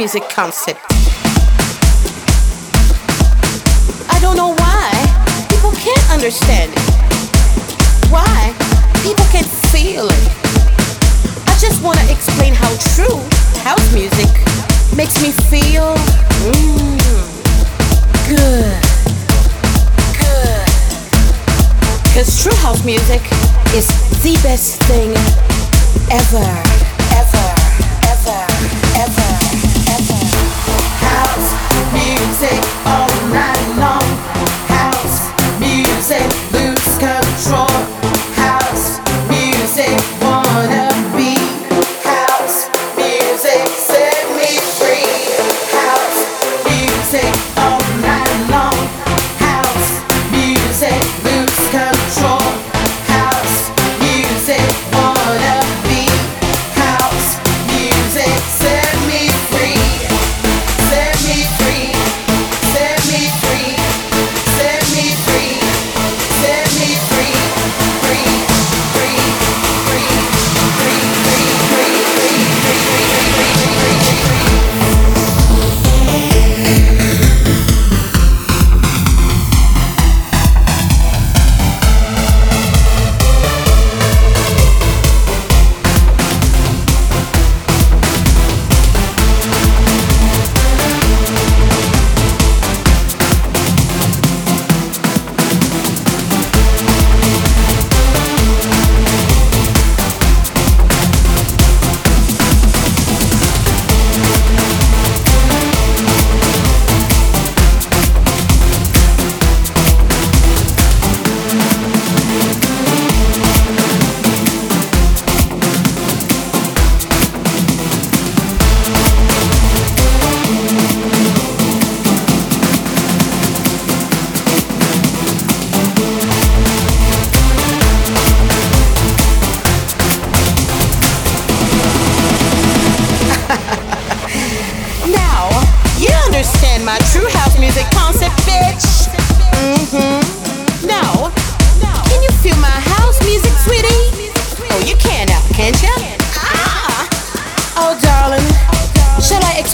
music concept.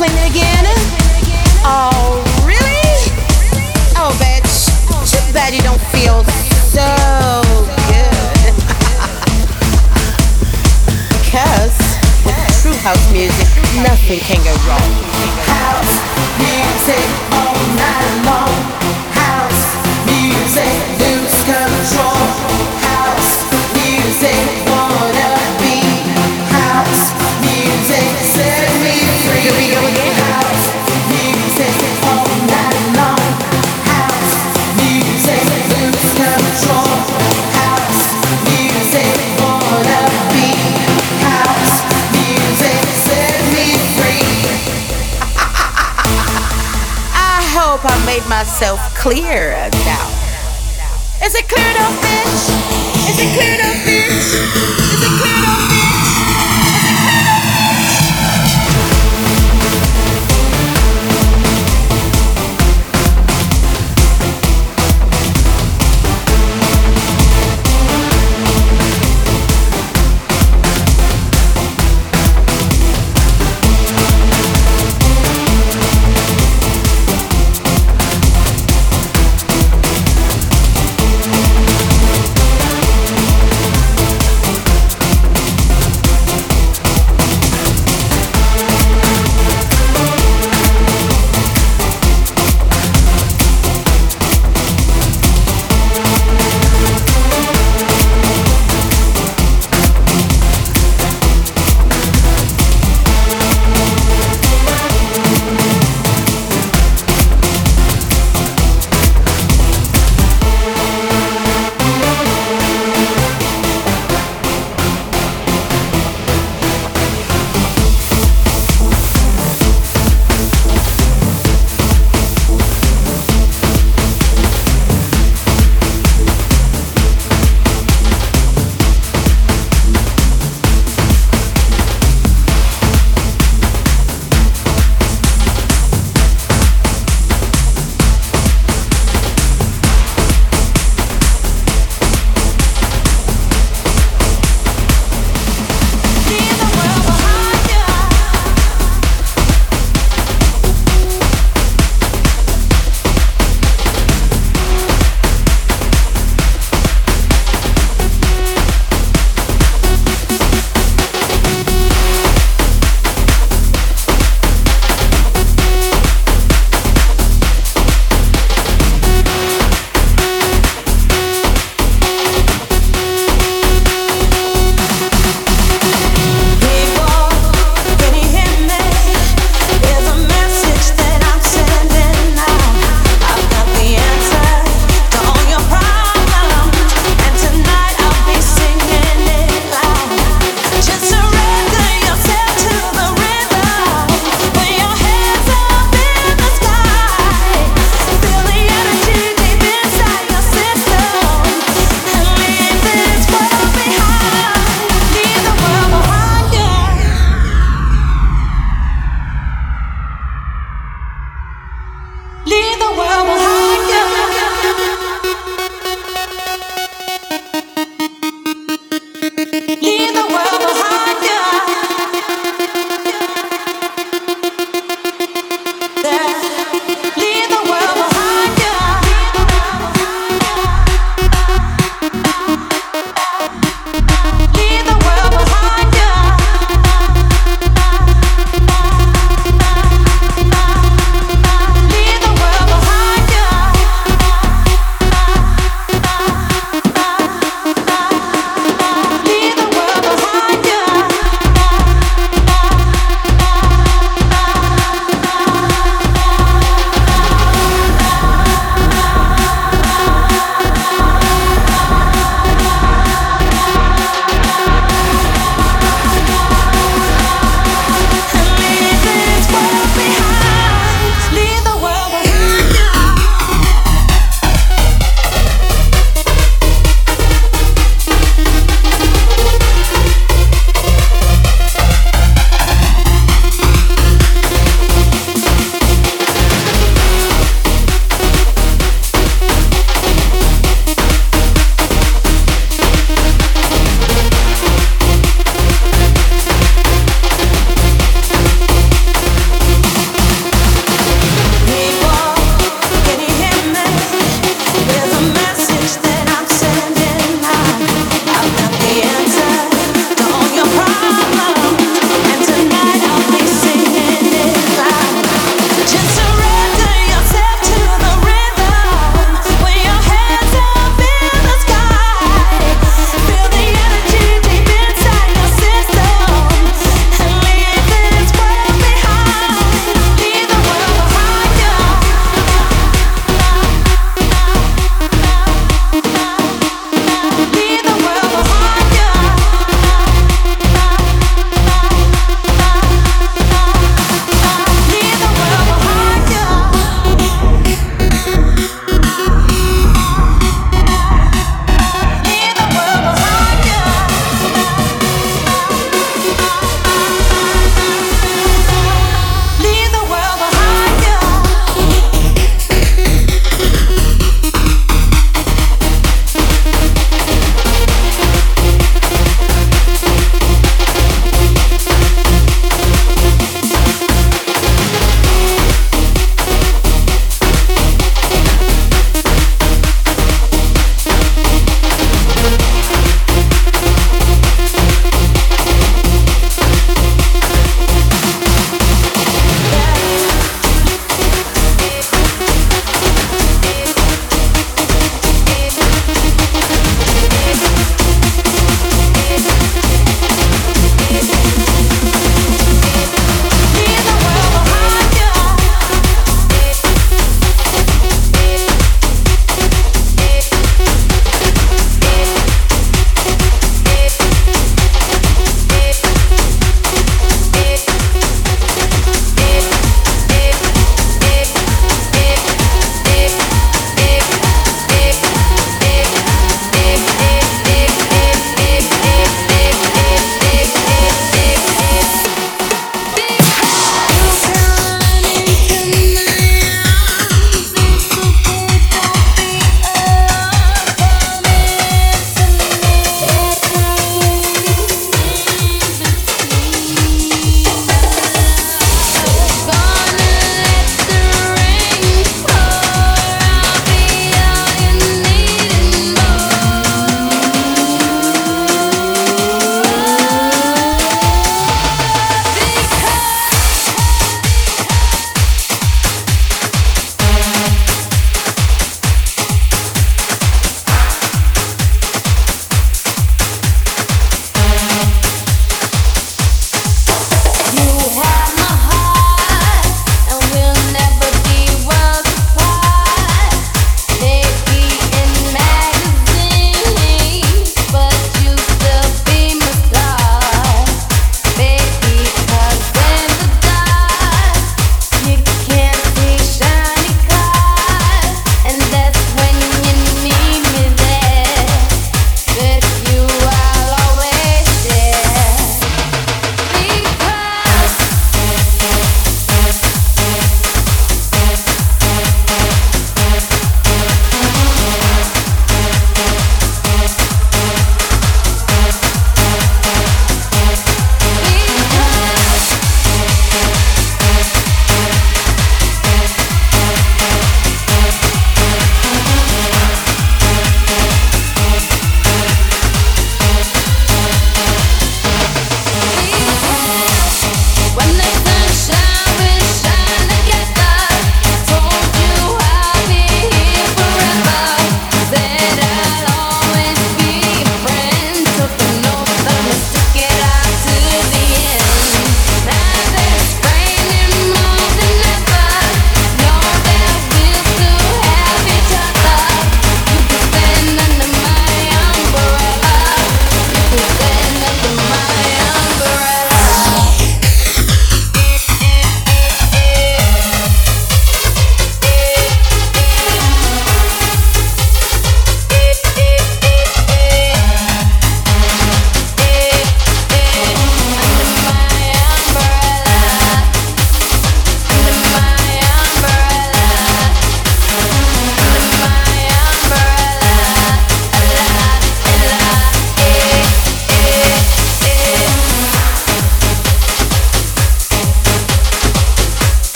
explain it again? Oh, really? Oh, bitch, too bad you don't feel so good. Cause with true house music, nothing can go wrong. House music all night long. Made myself clear now. Is it clear enough, bitch? Is it clear enough, bitch? Is it clear enough, bitch?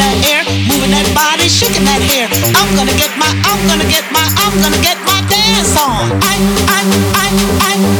that air, moving that body, shaking that hair. I'm gonna get my, I'm gonna get my, I'm gonna get my dance on. I, I, I, I.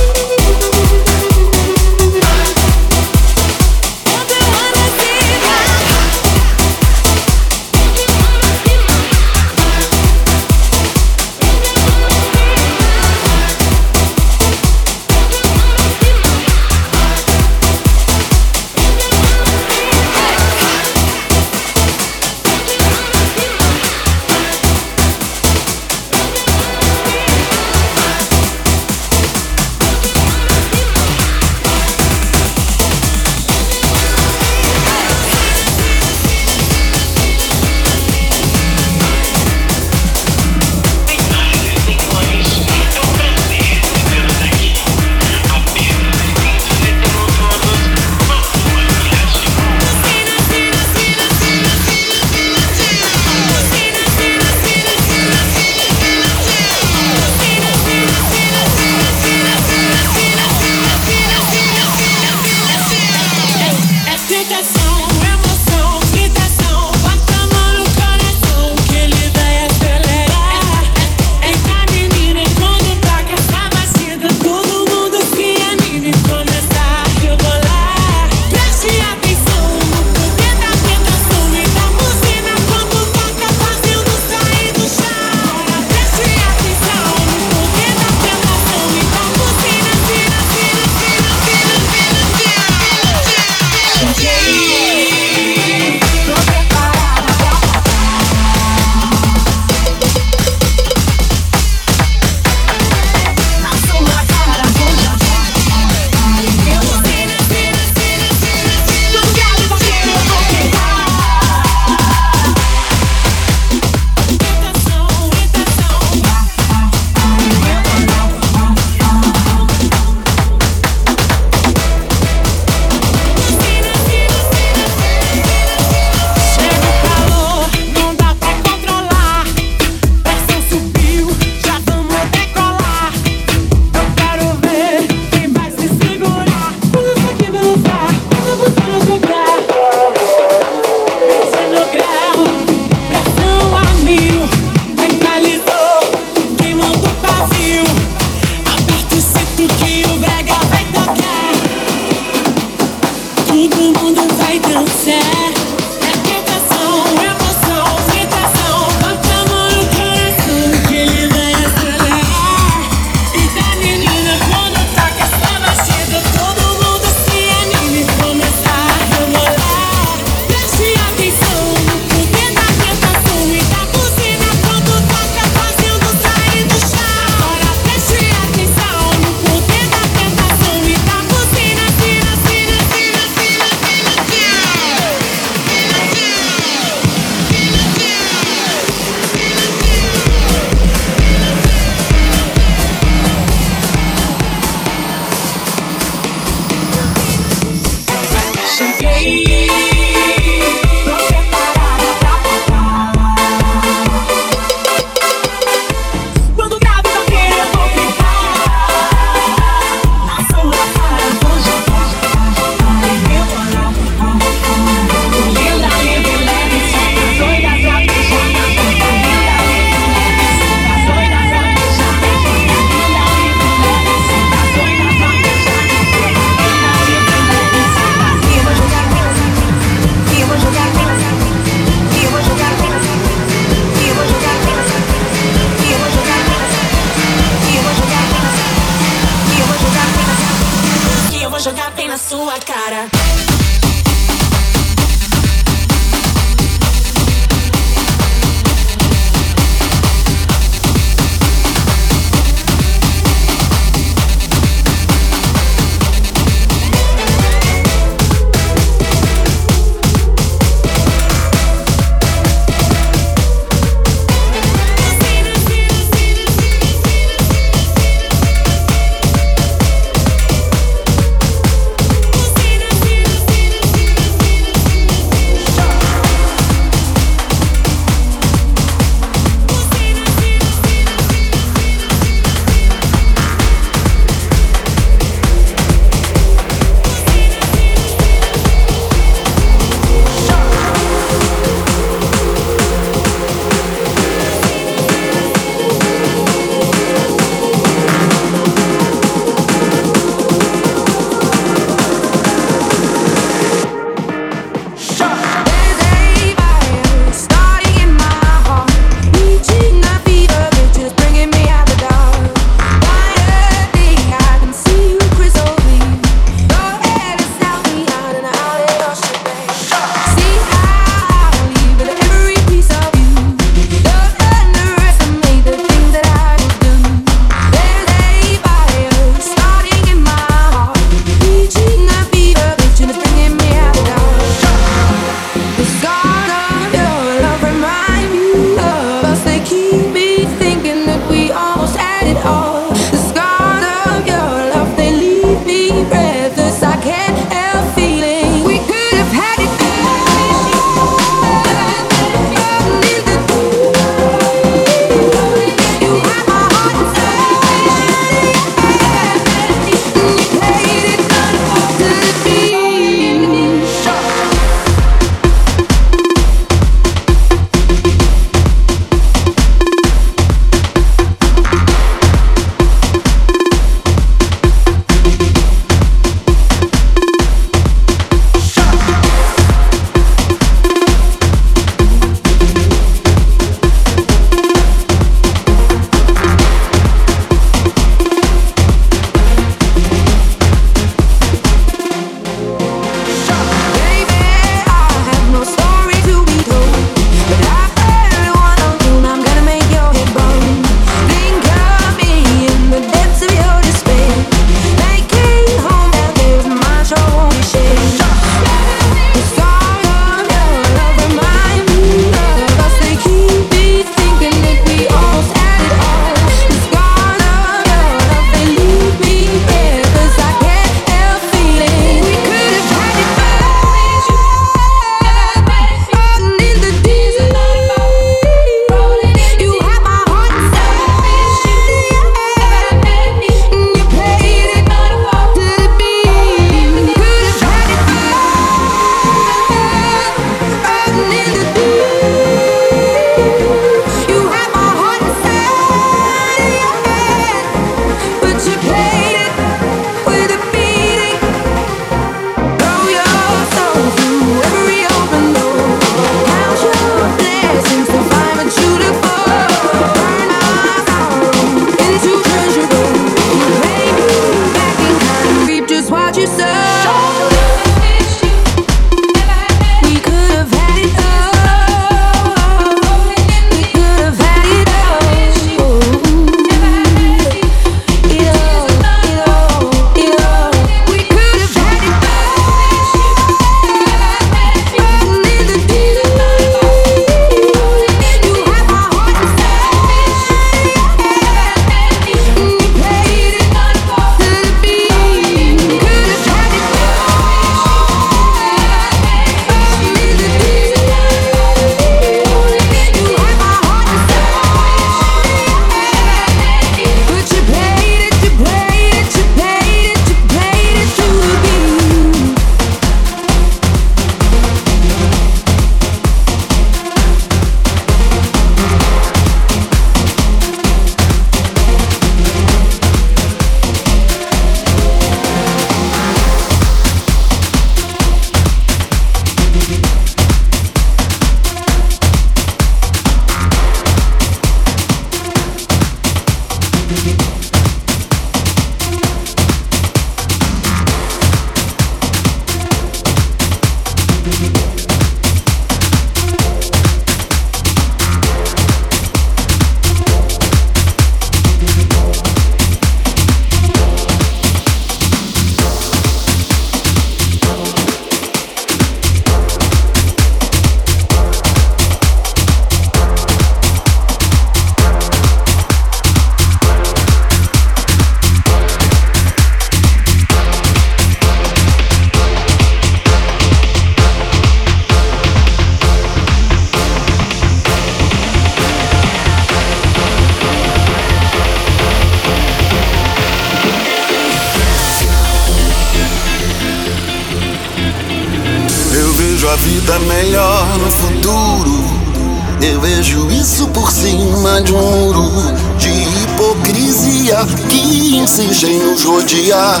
de um muro de hipocrisia que insiste em nos rodear.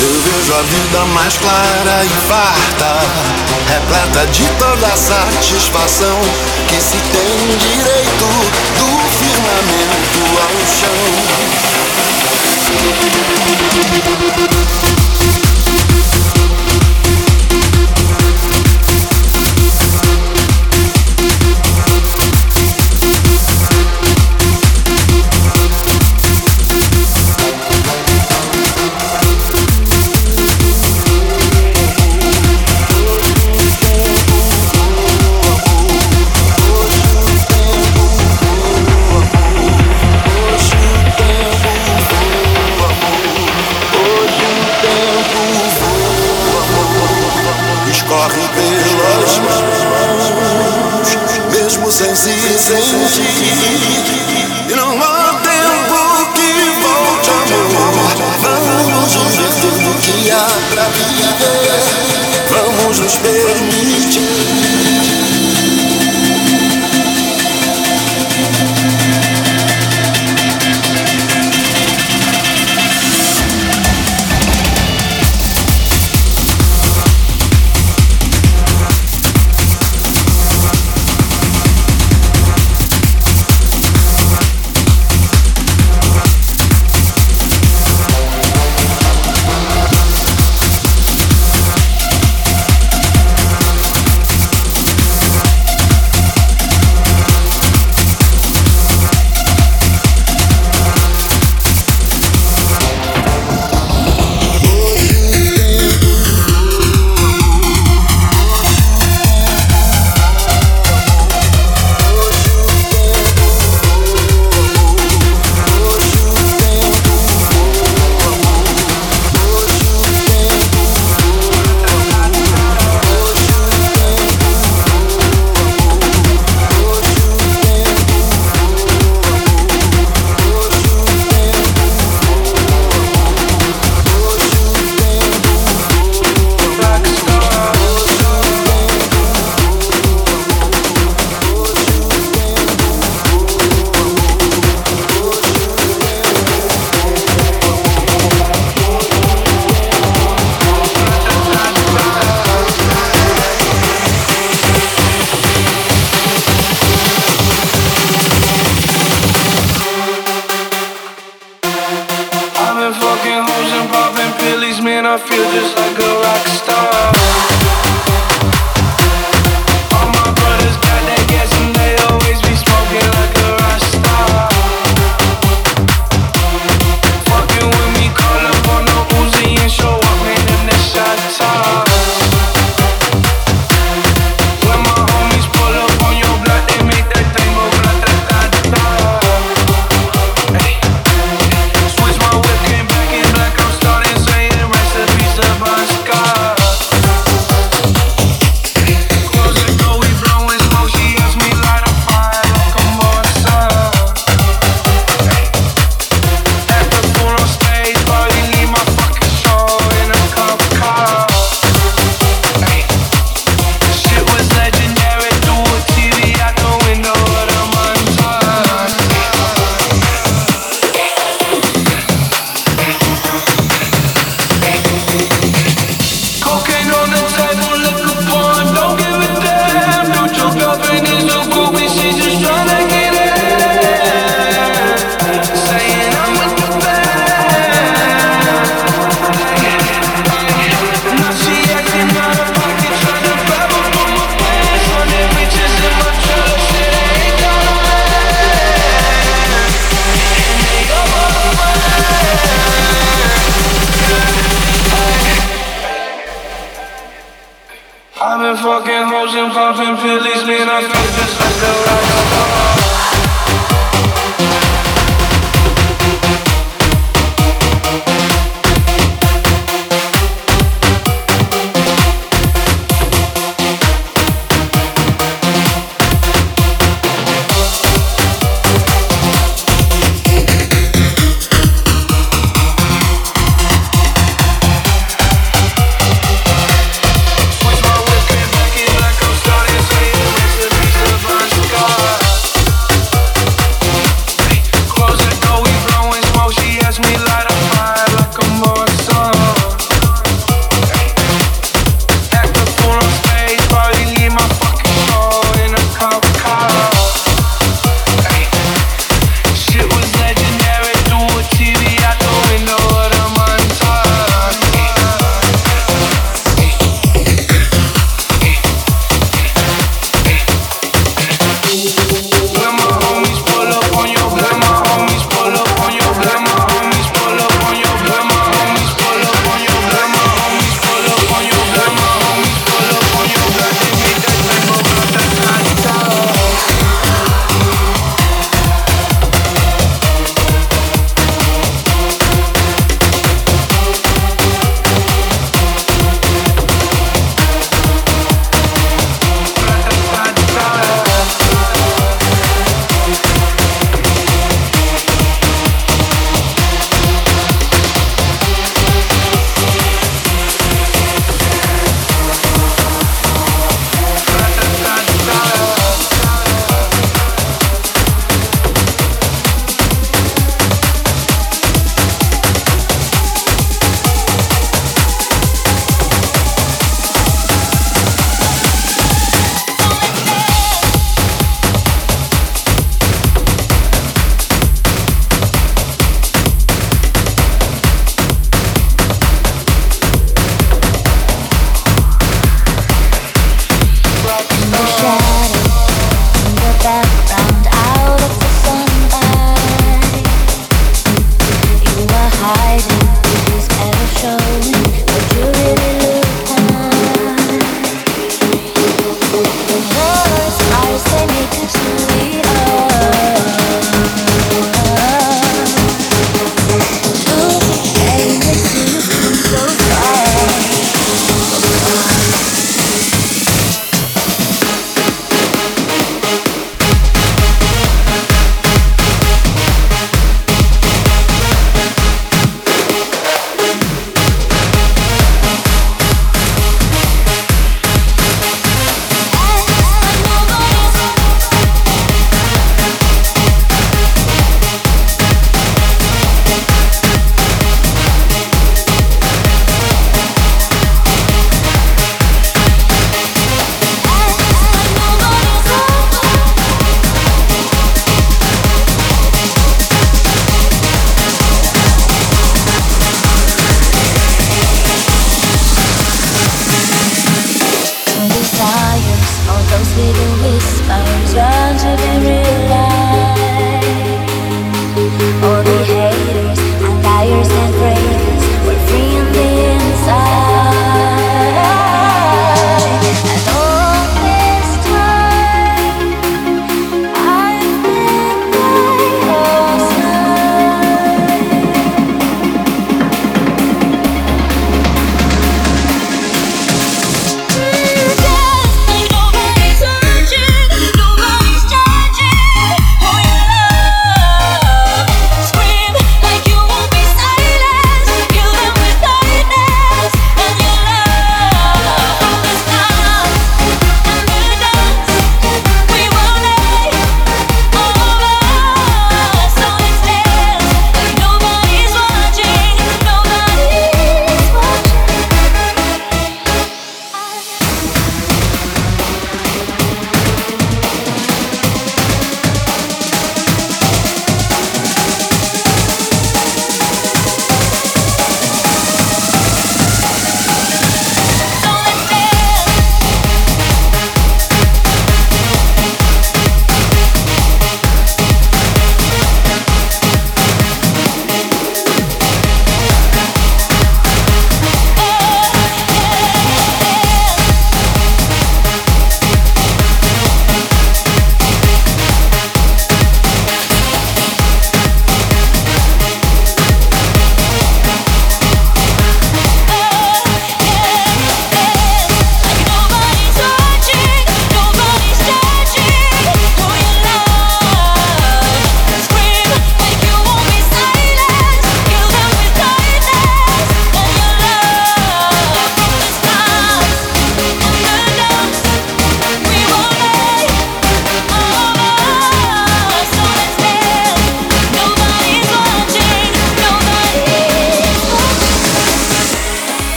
Eu vejo a vida mais clara e farta, repleta de toda satisfação que se tem direito do firmamento ao chão.